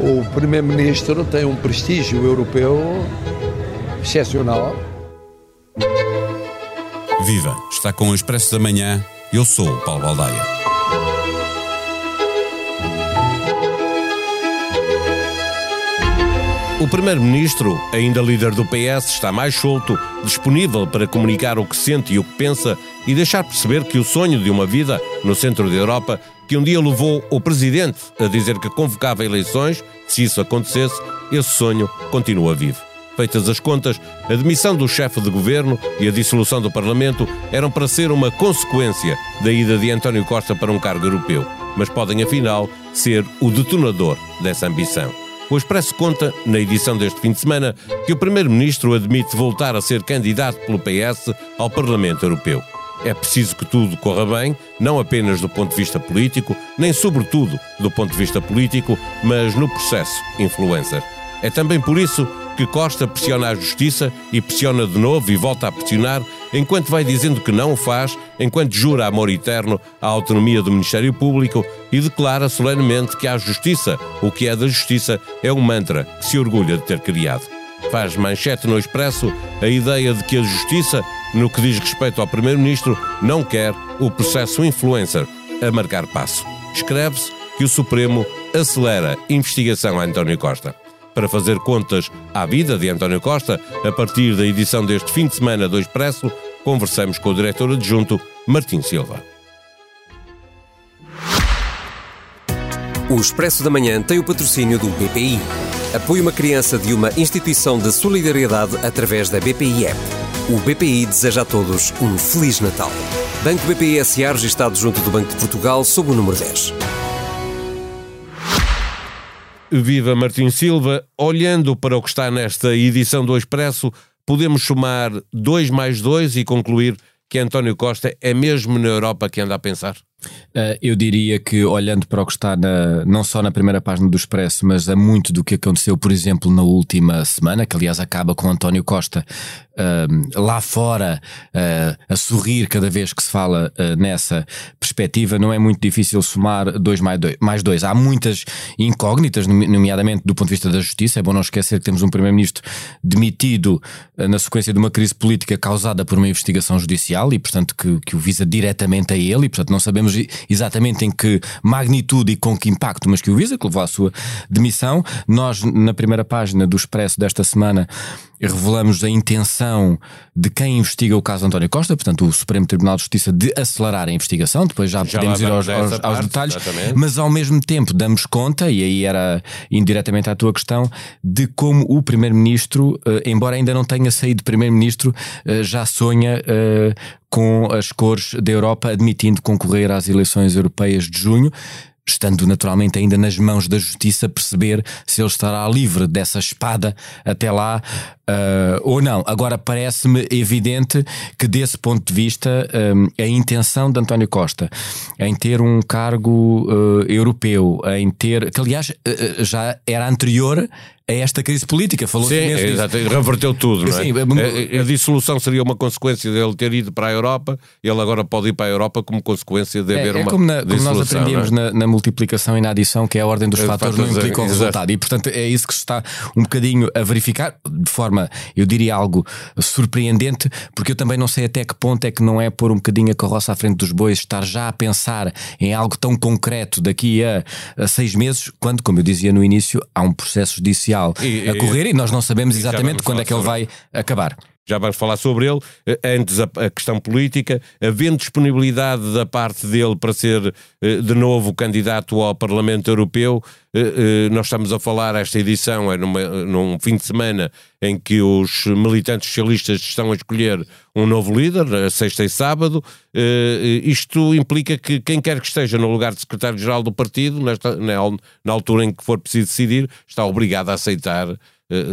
O Primeiro-Ministro tem um prestígio europeu excepcional. Viva! Está com o Expresso da Manhã. Eu sou o Paulo Baldaia. O Primeiro-Ministro, ainda líder do PS, está mais solto, disponível para comunicar o que sente e o que pensa e deixar perceber que o sonho de uma vida no centro da Europa, que um dia levou o Presidente a dizer que convocava eleições, se isso acontecesse, esse sonho continua vivo. Feitas as contas, a demissão do chefe de governo e a dissolução do Parlamento eram para ser uma consequência da ida de António Costa para um cargo europeu, mas podem afinal ser o detonador dessa ambição. O Expresso conta, na edição deste fim de semana, que o Primeiro-Ministro admite voltar a ser candidato pelo PS ao Parlamento Europeu. É preciso que tudo corra bem, não apenas do ponto de vista político, nem sobretudo do ponto de vista político, mas no processo influencer. É também por isso que Costa pressiona a justiça e pressiona de novo e volta a pressionar, enquanto vai dizendo que não o faz, enquanto jura amor eterno à autonomia do Ministério Público e declara solenemente que a justiça, o que é da justiça, é um mantra que se orgulha de ter criado. Faz manchete no Expresso a ideia de que a justiça, no que diz respeito ao Primeiro-Ministro, não quer o processo influencer a marcar passo. Escreve-se que o Supremo acelera investigação a António Costa para fazer contas à vida de António Costa, a partir da edição deste fim de semana do Expresso, conversamos com o diretor adjunto Martim Silva. O Expresso da Manhã tem o patrocínio do BPI. Apoie uma criança de uma instituição de solidariedade através da BPI App. O BPI deseja a todos um Feliz Natal. Banco BPI SA registado junto do Banco de Portugal sob o número 10. Viva Martim Silva. Olhando para o que está nesta edição do Expresso, podemos somar 2 mais 2 e concluir que António Costa é mesmo na Europa que anda a pensar? Uh, eu diria que, olhando para o que está na, não só na primeira página do Expresso, mas a muito do que aconteceu, por exemplo, na última semana, que aliás acaba com António Costa lá fora uh, a sorrir cada vez que se fala nessa perspectiva, não é muito difícil somar dois mais, dois mais dois. Há muitas incógnitas, nomeadamente do ponto de vista da justiça. É bom não esquecer que temos um Primeiro-Ministro demitido na sequência de uma crise política causada por uma investigação judicial e, portanto, que, que o visa diretamente a ele, e, portanto, não sabemos exatamente em que magnitude e com que impacto, mas que o Visa, que levou à sua demissão. Nós, na primeira página do Expresso desta semana, revelamos a intenção de quem investiga o caso António Costa, portanto, o Supremo Tribunal de Justiça, de acelerar a investigação. Depois já, já podemos ir aos, aos, aos parte, detalhes, exatamente. mas ao mesmo tempo damos conta, e aí era indiretamente à tua questão, de como o Primeiro-Ministro, eh, embora ainda não tenha saído Primeiro-Ministro, eh, já sonha eh, com as cores da Europa, admitindo concorrer às eleições europeias de junho estando naturalmente ainda nas mãos da justiça, perceber se ele estará livre dessa espada até lá uh, ou não. Agora parece-me evidente que, desse ponto de vista, um, a intenção de António Costa em ter um cargo uh, europeu, em ter. que aliás uh, já era anterior a esta crise política. Falou Sim, é, exato, reverteu tudo, não é? Sim, a, a, dissolução seria uma consequência dele ter ido para a Europa, ele agora pode ir para a Europa como consequência de haver é, é uma como, na, como nós aprendíamos é? na, na, multiplicação e na adição, que é a ordem dos é, fatores, não implica o resultado. E, portanto, é isso que se está um bocadinho a verificar, de forma, eu diria, algo surpreendente, porque eu também não sei até que ponto é que não é pôr um bocadinho a carroça à frente dos bois, estar já a pensar em algo tão concreto daqui a, a seis meses, quando, como eu dizia no início, há um processo judicial e, a correr e, e nós não sabemos exatamente quando é que ele vai acabar já vamos falar sobre ele. Eh, antes, a, a, questão política, havendo disponibilidade da parte dele para ser eh, de novo candidato ao Parlamento Europeu, eh, nós estamos a falar, esta edição é numa, num fim de semana em que os militantes socialistas estão a escolher um novo líder, sexta e sábado. Isto implica que quem quer que esteja no lugar de secretário-geral do partido, nesta, na altura em que for preciso decidir, está obrigado a aceitar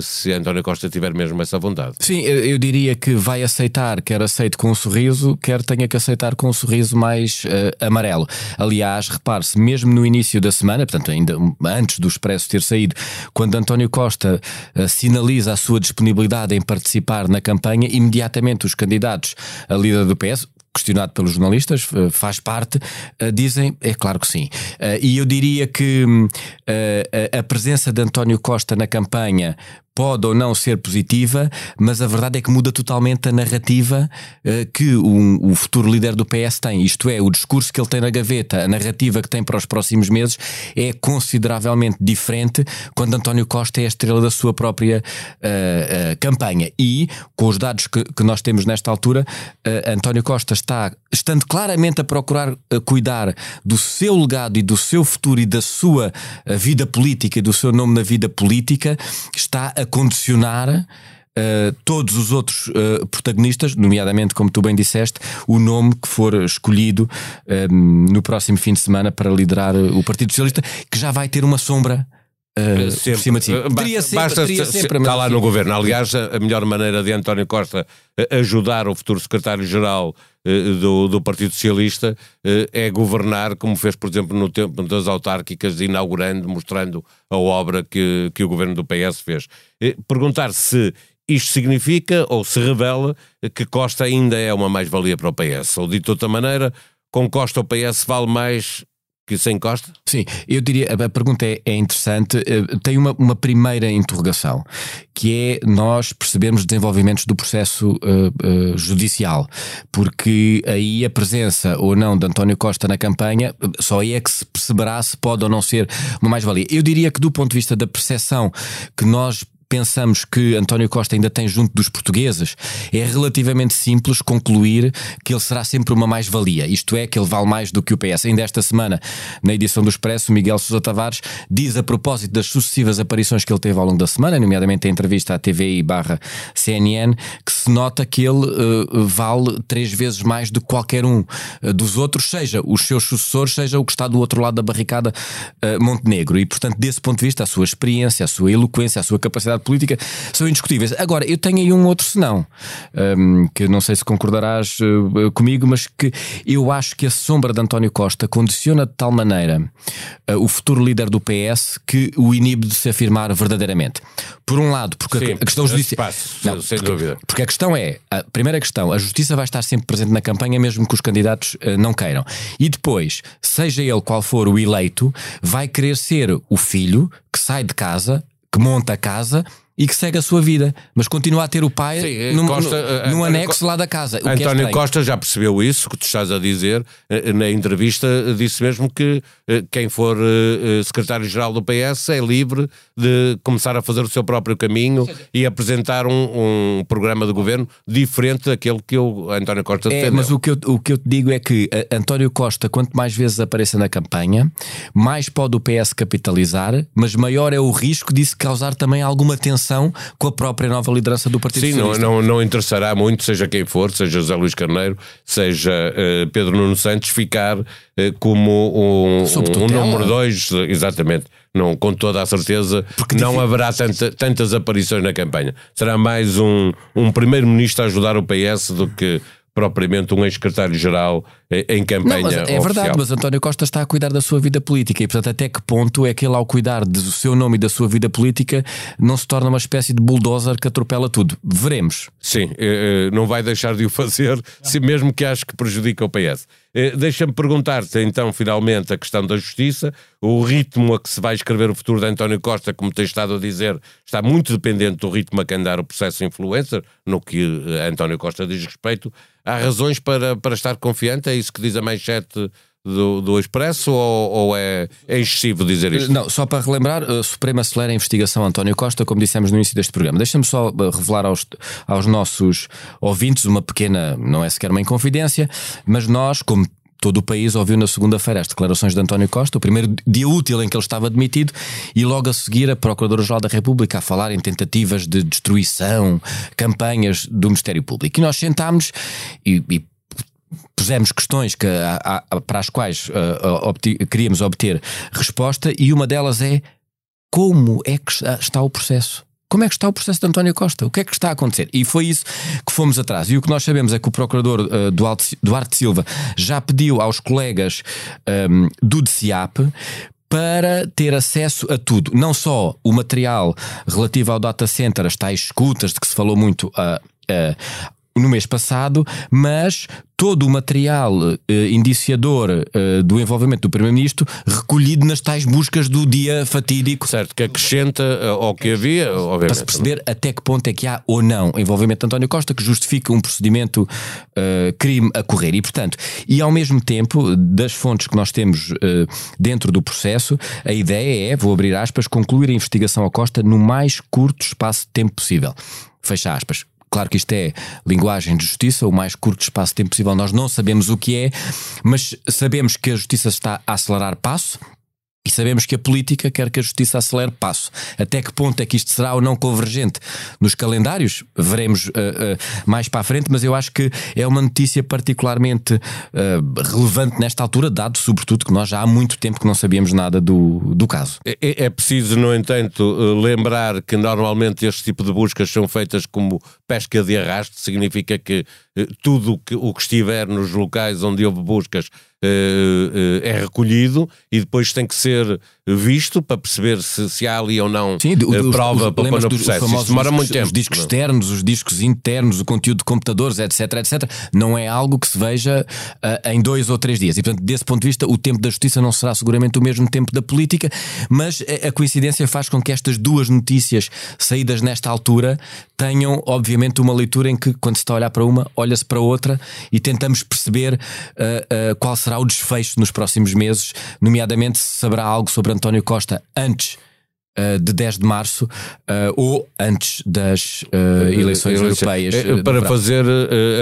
se António Costa tiver mesmo essa vontade. Sim, eu diria que vai aceitar, quer aceite com um sorriso, quer tenha que aceitar com um sorriso mais uh, amarelo. Aliás, repare-se, mesmo no início da semana, portanto, ainda antes do Expresso ter saído, quando António Costa uh, sinaliza a sua disponibilidade em participar na campanha, imediatamente os candidatos a líder do PS, questionado pelos jornalistas, faz parte, dizem, é claro que sim. E eu diria que hum, a presença de António Costa na campanha pode ou não ser positiva, mas a verdade é que muda totalmente a narrativa uh, que o, o, futuro líder do PS tem. Isto é, o discurso que ele tem na gaveta, a narrativa que tem para os próximos meses é consideravelmente diferente quando António Costa é a estrela da sua própria uh, uh, campanha. E, com os dados que, que nós temos nesta altura, António Costa está, estando claramente a procurar cuidar do seu legado e do seu futuro e da sua vida política e do seu nome na vida política, está condicionar Uh, todos os outros uh, protagonistas, nomeadamente, como tu bem disseste, o nome que for escolhido uh, no próximo fim de semana para liderar o Partido Socialista, que já vai ter uma sombra. Uh, sempre, por cima de si. Basta, sempre, basta teria sempre, está lá no governo. Aliás, a melhor maneira de António Costa ajudar o futuro secretário-geral do, do, Partido Socialista é governar, como fez, por exemplo, no tempo das autárquicas, inaugurando, mostrando a obra que, que o governo do PS fez. Perguntar se isto significa ou se revela que Costa ainda é uma mais-valia para o PS. Ou dito de outra maneira, com Costa o PS vale mais que sem Costa? Sim, eu diria, a pergunta é, é interessante. Eh, tem uma, uma, primeira interrogação, que é nós percebemos desenvolvimentos do processo uh, uh, judicial, porque aí a presença ou não de António Costa na campanha só aí é que se perceberá se pode ou não ser uma mais-valia. Eu diria que do ponto de vista da percepção que nós pensamos que António Costa ainda tem junto dos portugueses, é relativamente simples concluir que ele será sempre uma mais-valia. Isto é, que ele vale mais do que o PS. Ainda esta semana, na edição do Expresso, Miguel Sousa Tavares diz a propósito das sucessivas aparições que ele teve ao longo da semana, nomeadamente a entrevista à TVI barra CNN, que se nota que ele uh, vale três vezes mais do que qualquer um uh, dos outros, seja os seus sucessores, seja o que está do outro lado da barricada uh, Montenegro. E, portanto, desse ponto de vista, a sua experiência, a sua eloquência, a sua capacidade política são indiscutíveis. Agora, eu tenho aí um outro senão, um, que não sei se concordarás uh, comigo, mas que eu acho que a sombra de António Costa condiciona de tal maneira uh, o futuro líder do PS que o inibe de se afirmar verdadeiramente. Por um lado, porque Sim, a questão judicial. Não, sem porque, dúvida. Porque a questão é: a primeira questão, a justiça vai estar sempre presente na campanha, mesmo que os candidatos uh, não queiram. E depois, seja ele qual for o eleito, vai querer ser o filho que sai de casa que monta a casa e que segue a sua vida, mas continua a ter o pai Sim, num, Costa, num, num anexo lá da casa. É António é Costa já percebeu isso que tu estás a dizer eh, na entrevista, disse mesmo que eh, quem for eh, secretário-geral do PS é livre de começar a fazer o seu próprio caminho e apresentar um, um programa de governo diferente daquele que o António Costa defendeu. É, mas o que, eu, o que eu te digo é que António Costa, quanto mais vezes apareça na campanha, mais pode o PS capitalizar, mas maior é o risco disso causar também alguma tensão com a própria nova liderança do Partido Sim, Socialista. Não, não, não interessará muito, seja quem for, seja José Luís Carneiro, seja uh, Pedro Nuno Santos, ficar uh, como um, um, número dois, exatamente. Não, com toda a certeza, Porque não haverá tanta, tantas aparições na campanha. Será mais um, um primeiro-ministro a ajudar o PS do que propriamente um ex-secretário-geral em campanha. Não, é oficial. verdade, mas António Costa está a cuidar da sua vida política e, portanto, até que ponto é que ele, ao cuidar do seu nome e da sua vida política, não se torna uma espécie de bulldozer que atropela tudo? Veremos. Sim, eh, eh, não vai deixar de o fazer, se mesmo que acho que prejudica o PS. Eh, deixa-me perguntar-te então, finalmente, a questão da justiça. O ritmo a que se vai escrever o futuro de António Costa, como tem estado a dizer, está muito dependente do ritmo a que andar o processo influencer, no que António Costa diz respeito. Há razões para, para estar confiante? É isso que diz a manchete do, do Expresso ou, ou é, é, excessivo dizer isto? Não, só para relembrar, a Suprema acelera a investigação António Costa, como dissemos no início deste programa. Deixa-me só eh, revelar aos, aos nossos ouvintes uma pequena, não é sequer uma inconfidência, mas nós, como todo o país ouviu na segunda-feira as declarações de António Costa, o primeiro dia útil em que ele estava demitido, e logo a seguir a Procuradora-Geral da República a falar em tentativas de destruição, campanhas do Ministério Público. E nós sentámos e, e pusemos questões que, a, a, para as quais uh, obti, queríamos obter resposta, e uma delas é como é que está o processo? Como é que está o processo de António Costa? O que é que está a acontecer? E foi isso que fomos atrás. E o que nós sabemos é que o procurador uh, Duarte Silva já pediu aos colegas um, do DCIAP para ter acesso a tudo, não só o material relativo ao data center, as tais escutas de que se falou muito uh, uh, no mês passado, mas todo o material eh, indiciador eh, do envolvimento do Primeiro-Ministro recolhido nas tais buscas do dia fatídico. Certo, que acrescenta eh, ao que havia, obviamente. Para se perceber até que ponto é que há ou não envolvimento de António Costa que justifica um procedimento uh, crime a correr. E, portanto, e ao mesmo tempo, das fontes que nós temos dentro do processo, a ideia é, vou abrir aspas, concluir a investigação a Costa no mais curto espaço de tempo possível. Fecha aspas. Claro que isto é linguagem de justiça, o mais curto espaço de tempo possível. Nós não sabemos o que é, mas sabemos que a justiça está a acelerar passo, e sabemos que a política quer que a justiça acelere passo. Até que ponto é que isto será ou não convergente nos calendários? Veremos uh, uh, mais para a frente, mas eu acho que é uma notícia particularmente uh, relevante nesta altura, dado sobretudo que nós já há muito tempo que não sabíamos nada do, do caso. É, é, é preciso, no entanto, lembrar que normalmente este tipo de buscas são feitas como pesca de arrasto, significa que tudo que, o que estiver nos locais onde houve buscas uh, é recolhido e depois tem que ser visto para perceber se, se há ali ou não Sim, uh, prova os, para pôr no processo. Isso demora discos, muito tempo. Os discos não? externos, os discos internos, o conteúdo de computadores, etc, etc, não é algo que se veja uh, em dois ou três dias. E, portanto, desse ponto de vista, o tempo da justiça não será seguramente o mesmo tempo da política, mas a coincidência faz com que estas duas notícias saídas nesta altura tenham, obviamente, uma leitura em que, quando se está a olhar para uma, olha-se para outra e tentamos perceber uh, qual será será o desfecho nos próximos meses, nomeadamente se saberá algo sobre António Costa antes uh, de 10 de março uh, ou antes das uh, eleições europeias. para fazer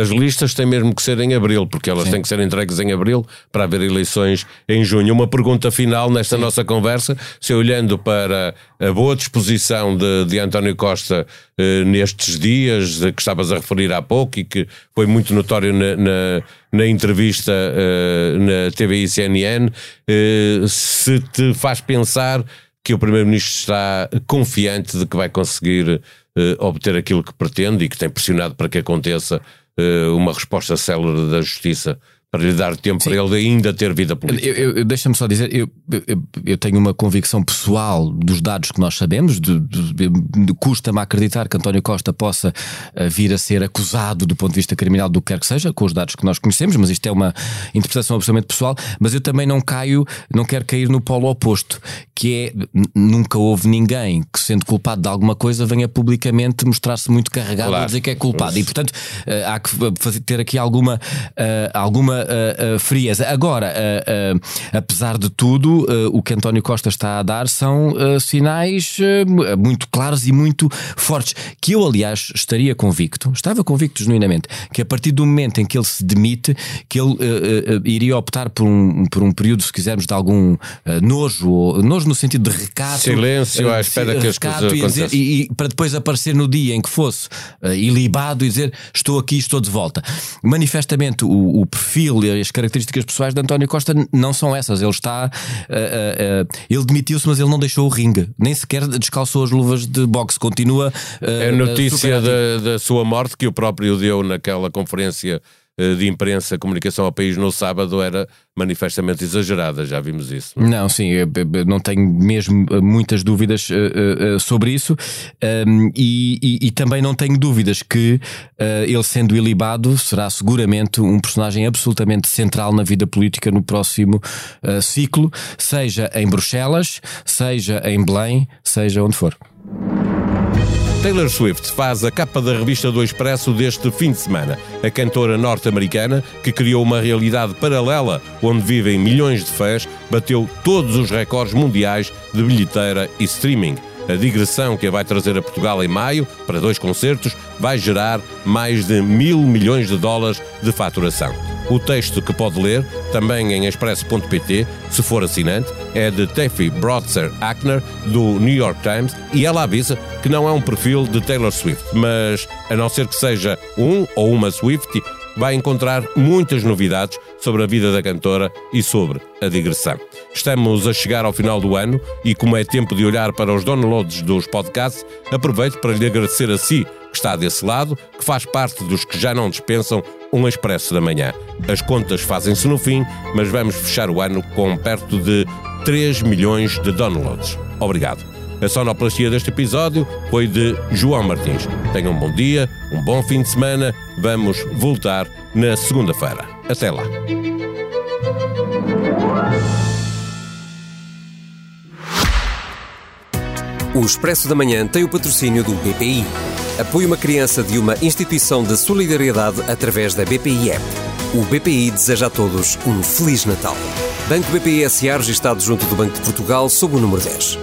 as listas tem mesmo que ser em abril, porque elas Sim. têm que ser entregues em abril para haver eleições em junho. Uma pergunta final nesta Sim. nossa conversa, se olhando para a boa disposição de, de António Costa nestes dias, que estavas a referir há pouco e que foi muito notório na, na, na entrevista na TVI CNN, se te faz pensar que o Primeiro-Ministro está confiante de que vai conseguir uh, obter aquilo que pretende e que tem pressionado para que aconteça uh, uma resposta célere da Justiça para lhe dar tempo Sim. para ele ainda ter vida política. Eu, eu, Deixa-me só dizer, eu, eu, eu, tenho uma convicção pessoal dos dados que nós sabemos, de, de, de custa-me acreditar que António Costa possa uh, vir a ser acusado do ponto de vista criminal do que quer que seja, com os dados que nós conhecemos, mas isto é uma interpretação absolutamente pessoal, mas eu também não caio, não quero cair no polo oposto, que é, nunca houve ninguém que sendo culpado de alguma coisa venha publicamente mostrar-se muito carregado claro. a dizer que é culpado, e portanto uh, há que ter aqui alguma, uh, alguma frieza. Agora, apesar de tudo, o que António Costa está a dar são sinais muito claros e muito fortes. Que eu, aliás, estaria convicto, estava convicto genuinamente, que a partir do momento em que ele se demite, que ele iria optar por um, por um período, se quisermos, de algum nojo, ou, nojo no sentido de recato. Silêncio à espera que as coisas e, dizer, e, e, para depois aparecer no dia em que fosse ilibado e dizer estou aqui, estou de volta. Manifestamente, o, o perfil perfil e as características pessoais de António Costa não são essas. Ele está. Uh, uh, uh, ele demitiu-se, mas ele não deixou o ringue. Nem sequer descalçou as luvas de boxe. Continua. é notícia da, da sua morte que o próprio deu naquela conferência de imprensa, comunicação ao país no sábado era manifestamente exagerada, já vimos isso. Não, não sim, não tenho mesmo eh, muitas dúvidas uh, sobre isso e, e, e, também não tenho dúvidas que ele sendo ilibado será seguramente um personagem absolutamente central na vida política no próximo ciclo, seja em Bruxelas, seja em Belém, seja onde for. Taylor Swift faz a capa da revista do Expresso deste fim de semana. A cantora norte-americana, que criou uma realidade paralela onde vivem milhões de fãs, bateu todos os recordes mundiais de bilheteira e streaming. A digressão que a vai trazer a Portugal em maio, para dois concertos, vai gerar mais de mil milhões de dólares de faturação. O texto que pode ler, também em expresso.pt, se for assinante, é de Teffy Brotzer Ackner, do New York Times, e ela avisa que não é um perfil de Taylor Swift, mas, a não ser que seja um ou uma Swift, vai encontrar muitas novidades sobre a vida da cantora e sobre a digressão. Estamos a chegar ao final do ano e, como é tempo de olhar para os downloads dos podcasts, aproveito para lhe agradecer a si que está desse lado, que faz parte dos que já não dispensam um expresso da manhã. As contas fazem-se no fim, mas vamos fechar o ano com perto de 3 milhões de downloads. Obrigado. A sonoplastia deste episódio foi de João Martins. Tenham um bom dia, um bom fim de semana. Vamos voltar na segunda-feira. Até lá. O Expresso da Manhã tem o patrocínio do BPI. Apoie uma criança de uma instituição de solidariedade através da BPI App. O BPI deseja a todos um Feliz Natal. Banco BPI SA registado junto do Banco de Portugal sob o número 10.